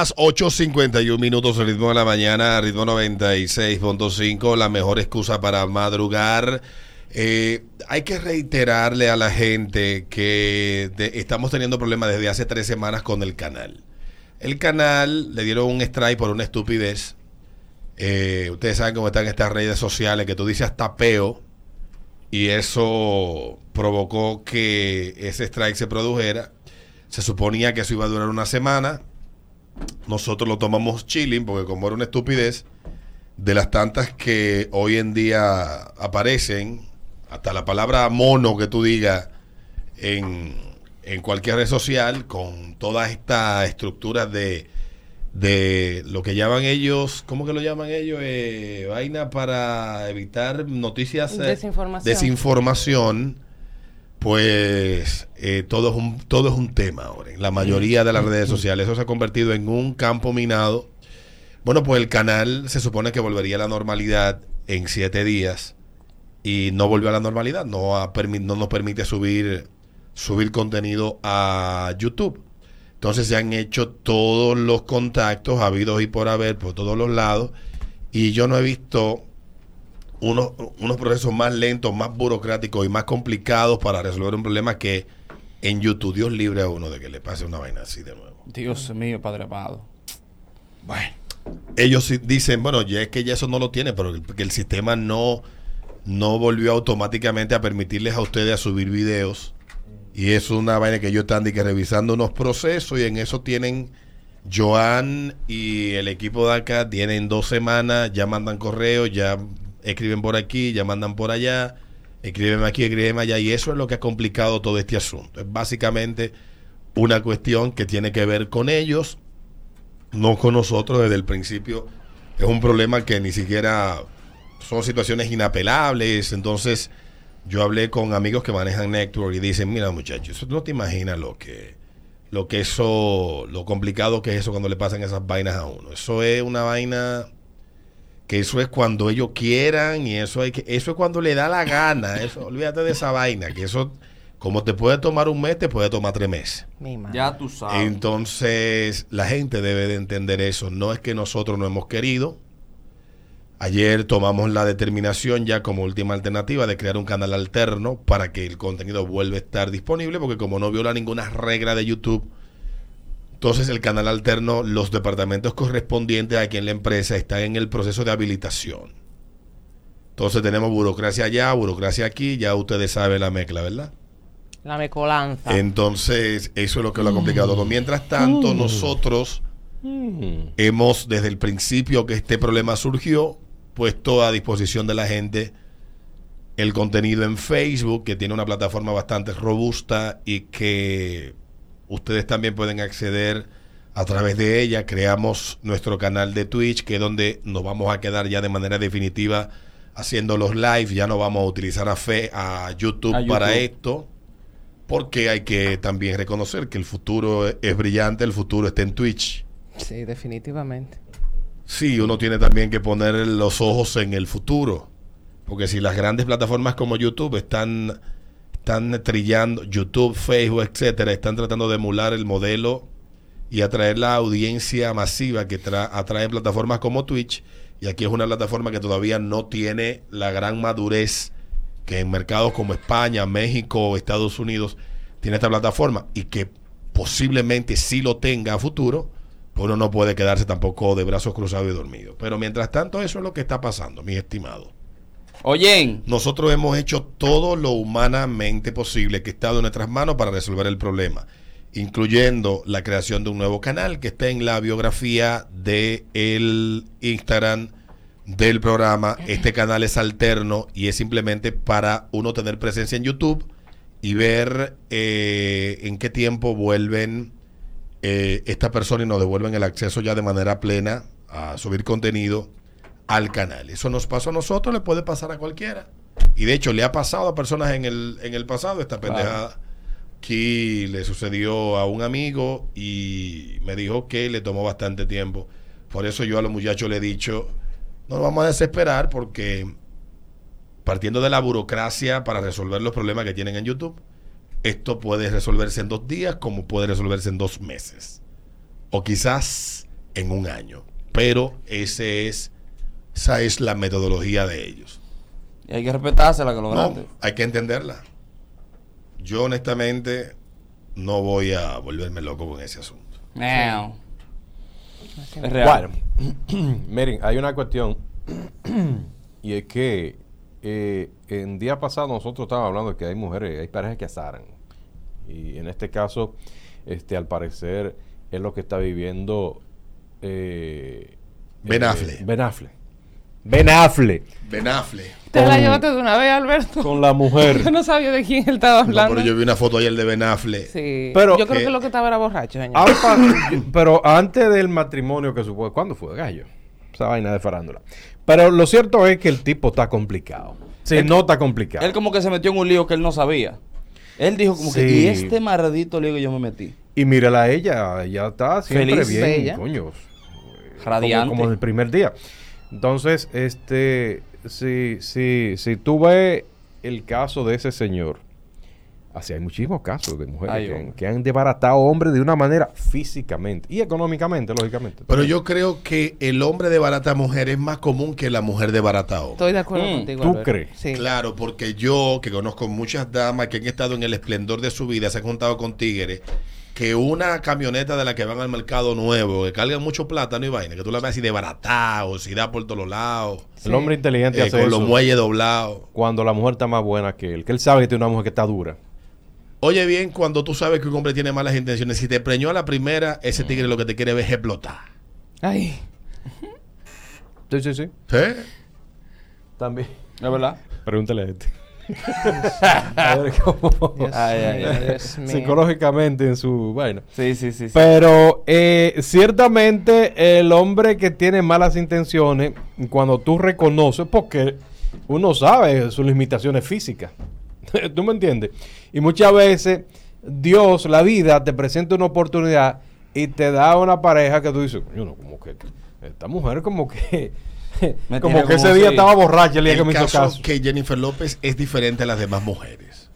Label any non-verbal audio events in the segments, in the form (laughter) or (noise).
Las 8.51 minutos, ritmo de la mañana, ritmo 96.5, la mejor excusa para madrugar. Eh, hay que reiterarle a la gente que estamos teniendo problemas desde hace tres semanas con el canal. El canal le dieron un strike por una estupidez. Eh, ustedes saben cómo están estas redes sociales que tú dices hasta peo y eso provocó que ese strike se produjera. Se suponía que eso iba a durar una semana. Nosotros lo tomamos chilling porque como era una estupidez, de las tantas que hoy en día aparecen, hasta la palabra mono que tú digas en, en cualquier red social, con todas estas estructuras de, de lo que llaman ellos, ¿cómo que lo llaman ellos? Eh, vaina para evitar noticias. eh, Desinformación. Desinformación. Pues eh, todo, es un, todo es un tema ahora. En la mayoría de las redes sociales eso se ha convertido en un campo minado. Bueno, pues el canal se supone que volvería a la normalidad en siete días y no volvió a la normalidad. No, ha permi- no nos permite subir, subir contenido a YouTube. Entonces se han hecho todos los contactos habidos y por haber por todos los lados y yo no he visto unos, unos procesos más lentos, más burocráticos y más complicados para resolver un problema que en YouTube. Dios libre a uno de que le pase una vaina así de nuevo. Dios mío, Padre amado. Bueno, ellos dicen, bueno, ya es que ya eso no lo tiene, pero el- que el sistema no, no volvió automáticamente a permitirles a ustedes a subir videos. Y eso es una vaina que ellos están de que revisando unos procesos y en eso tienen Joan y el equipo de acá tienen dos semanas, ya mandan correos, ya escriben por aquí, ya mandan por allá, escriben aquí, escriben allá y eso es lo que ha complicado todo este asunto. Es básicamente una cuestión que tiene que ver con ellos no con nosotros desde el principio. Es un problema que ni siquiera son situaciones inapelables. Entonces, yo hablé con amigos que manejan Network y dicen, mira muchachos, no te imaginas lo que, lo que eso, lo complicado que es eso cuando le pasan esas vainas a uno. Eso es una vaina que eso es cuando ellos quieran y eso hay que, eso es cuando le da la gana. Eso, olvídate de esa vaina, que eso, como te puede tomar un mes, te puede tomar tres meses. Mi. Ya tú sabes. Entonces, la gente debe de entender eso. No es que nosotros no hemos querido. Ayer tomamos la determinación ya como última alternativa de crear un canal alterno para que el contenido vuelva a estar disponible, porque como no viola ninguna regla de YouTube, entonces el canal alterno, los departamentos correspondientes aquí en la empresa están en el proceso de habilitación. Entonces tenemos burocracia allá, burocracia aquí, ya ustedes saben la mezcla, ¿verdad? La mecolanza. Entonces, eso es lo que lo ha complicado todo. Mientras tanto, nosotros hemos, desde el principio que este problema surgió, puesto a disposición de la gente el contenido en Facebook, que tiene una plataforma bastante robusta y que ustedes también pueden acceder a través de ella. Creamos nuestro canal de Twitch, que es donde nos vamos a quedar ya de manera definitiva haciendo los live. Ya no vamos a utilizar a, fe, a YouTube, A YouTube. para esto. Porque hay que también reconocer que el futuro es brillante, el futuro está en Twitch. Sí, definitivamente. Sí, uno tiene también que poner los ojos en el futuro. Porque si las grandes plataformas como YouTube están, están trillando, YouTube, Facebook, etcétera, están tratando de emular el modelo y atraer la audiencia masiva que tra- atrae plataformas como Twitch. Y aquí es una plataforma que todavía no tiene la gran madurez que en mercados como España, México Estados Unidos tiene esta plataforma y que posiblemente sí lo tenga a futuro, pues uno no puede quedarse tampoco de brazos cruzados y dormido. Pero mientras tanto, eso es lo que está pasando, mis estimados. Oyen, Nosotros hemos hecho todo lo humanamente posible que está en nuestras manos para resolver el problema, incluyendo la creación de un nuevo canal que está en la biografía de el Instagram del programa. Este canal es alterno y es simplemente para uno tener presencia en YouTube y ver eh, en qué tiempo vuelven eh, esta persona y nos devuelven el acceso ya de manera plena a subir contenido al canal. Eso nos pasó a nosotros, le puede pasar a cualquiera. Y de hecho le ha pasado a personas en el, en el pasado esta Claro. pendejada. Aquí le sucedió a un amigo y me dijo que le tomó bastante tiempo. Por eso yo a los muchachos le he dicho, no nos vamos a desesperar porque partiendo de la burocracia para resolver los problemas que tienen en YouTube, esto puede resolverse en dos días como puede resolverse en dos meses. O quizás en un año. Pero ese es, esa es la metodología de ellos. Y hay que respetársela que lo No, grande. hay que entenderla. Yo honestamente no voy a volverme loco con ese asunto. Meow. Es real. Bueno, (clears throat) miren, hay una cuestión (clears throat) y es que eh, en día pasado nosotros estábamos hablando de que hay mujeres, hay parejas que asaran. Y en este caso, este, al parecer, es lo que está viviendo eh, Ben eh, Affleck. Ben Affleck. Ben Affleck. Ben Affleck. Te la llevaste de una vez, Alberto. Con la mujer. (laughs) Yo no sabía de quién él estaba No, hablando. pero yo vi una foto ayer de Ben Affleck. Sí. Pero- yo creo que- que lo que estaba era borracho, señor. Pero antes del matrimonio que supo, ¿cuándo fue? Gallo. Esa vaina de farándula. Pero lo cierto es que el tipo está complicado. Se Él- nota complicado. Él como que se metió en un lío que él no sabía. Él dijo como que, Sí. y este maldito lío que yo me metí. Y mírala a ella, ella está siempre Feliz. bien, Bella. coño. Radiante. Como, como el primer día. Entonces, este, si, si, si tú ves el caso de ese señor, así hay muchísimos casos de mujeres Ay, que, han- que han desbaratado hombres de una manera físicamente y económicamente, lógicamente. Pero yo creo que el hombre de barata mujer es más común que la mujer de barata hombre. Estoy de acuerdo Mm, contigo. ¿tú crees? Sí. Claro, porque yo, que conozco muchas damas que han estado en el esplendor de su vida, se han juntado con tigres, que una camioneta de la que van al mercado nuevo, que cargan mucho plátano y vaina, que tú la ves así de baratado, si da por todos los lados, El hombre inteligente eh, hace con los eso muelles doblados. cuando la mujer está más buena que él, que él sabe que tiene una mujer que está dura. Oye bien, cuando tú sabes que un hombre tiene malas intenciones, si te preñó a la primera, ese tigre lo que te quiere ver es explotar. Ay. Sí, sí, sí. ¿Eh? También. ¿Es verdad? Pregúntale a este. (laughs) a ver cómo Dios Ay, ay, mío, ay. Dios mío. psicológicamente en su vaina. Sí, sí, sí. sí. Pero eh, ciertamente el hombre que tiene malas intenciones, cuando tú reconoces, porque uno sabe sus limitaciones físicas, (laughs) ¿tú me entiendes? Y muchas veces Dios, la vida, te presenta una oportunidad y te da una pareja que tú dices, coño, no, como que esta mujer como que... (laughs) Como que ese día estaba borracha el día que El me hizo caso caso. que Jennifer López es diferente a las demás mujeres.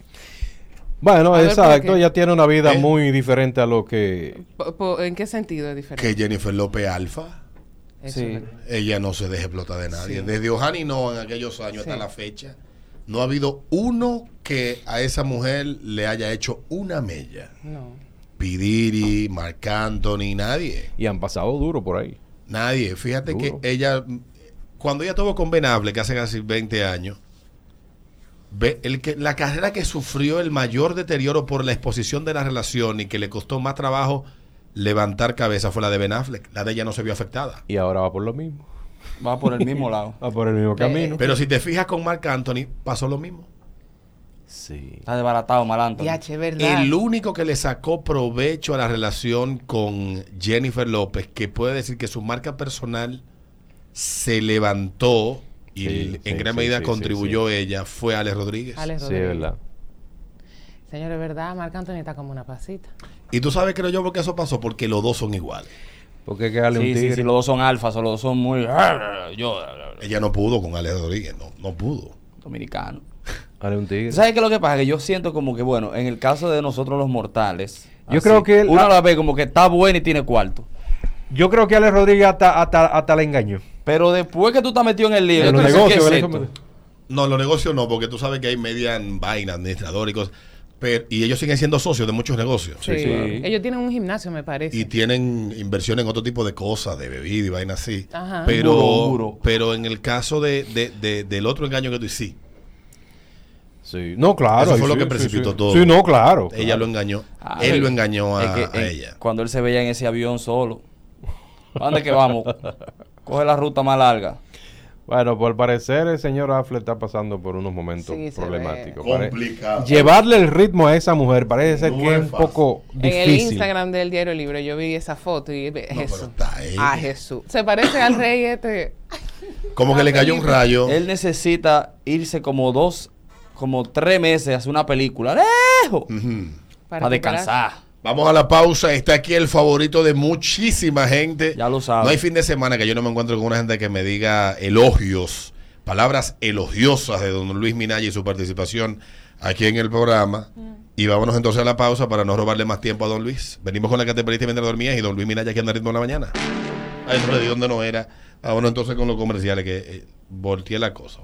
Bueno, A exacto, ella tiene una vida ¿Eh? muy diferente a lo que... ¿En qué sentido es diferente? Que Jennifer López alfa. Sí. Ella no se deja explotar de nadie. Sí. Desde Ojani no, en aquellos años hasta la fecha, no ha habido uno que a esa mujer le haya hecho una mella. No. Pidiri, Marc Anthony, nadie. Y han pasado duro por ahí. Nadie. Fíjate Duro. que ella, cuando ella estuvo con Ben Affleck hace casi 20 años, ve- el que, la carrera que sufrió el mayor deterioro por la exposición de la relación y que le costó más trabajo levantar cabeza fue la de Ben Affleck. La de ella no se vio afectada. Y ahora va por lo mismo. Va por el mismo (laughs) lado. Va por el mismo camino. Pero si te fijas con Marc Anthony, pasó lo mismo. Sí. Está desbaratado, malandro. El único que le sacó provecho a la relación con Jennifer López, que puede decir que su marca personal se levantó y Sí, en sí, gran sí, medida sí, contribuyó ella, fue Ale Rodríguez. Alex Sí, es Rodríguez. verdad. Señores, ¿verdad? Marc Anthony está como una pasita. Y tú sabes, creo yo, por qué eso pasó, porque los dos son iguales. Porque que un Sí, tigre. sí, sí, los dos son alfas, o los dos son muy... (laughs) Yo, Ella no pudo con Ale Rodríguez, no, no pudo. dominicano. Dale un tigre. ¿Sabes qué es lo que pasa? Que yo siento como que, bueno, en el caso de nosotros los mortales... Yo creo que Uno la- la ve como que está buena y tiene cuarto. Yo creo que Alex Rodríguez hasta, hasta, hasta la engañó. Pero después que tú estás metido en el lío... No, los negocios no, porque tú sabes que hay media en vaina, administrador y cosas. Pero, y ellos siguen siendo socios de muchos negocios. Sí. sí. Ellos tienen un gimnasio, me parece. Y tienen inversión en otro tipo de cosas, de bebida y vaina así. Ajá. Pero, pero en el caso de, de- de- del otro engaño que tú sí, Sí. No, claro. Eso fue lo que precipitó sí. todo. Sí, no, claro. ella claro. lo engañó. Ah, él lo engañó a, Es que, a en- ella. Cuando él se veía en ese avión solo. ¿A dónde que vamos? Coge la ruta más larga. Bueno, por parecer el señor Affle está pasando por unos momentos Sí, problemáticos. Complicado. Llevarle el ritmo a esa mujer parece ser No que es un poco En el difícil. Instagram del Diario Libre yo vi esa foto y No, Jesús. Ah, Jesús. Se parece al rey este. Como que le cayó un rayo. Él necesita irse como dos, como tres meses a hacer una película. ¡Lejos! Para descansar. Vamos a la pausa. Está aquí el favorito de muchísima gente. Ya lo sabes. No hay fin de semana que yo no me encuentro con una gente que me diga elogios, palabras elogiosas de don Luis Minaya y su participación aquí en el programa. Y vámonos entonces a la pausa para no robarle más tiempo a don Luis. Venimos con la categoría mientras dormías y don Luis Minaya aquí en el ritmo de la mañana. Le di donde no era. Vámonos entonces con los comerciales que eh, volteé la cosa.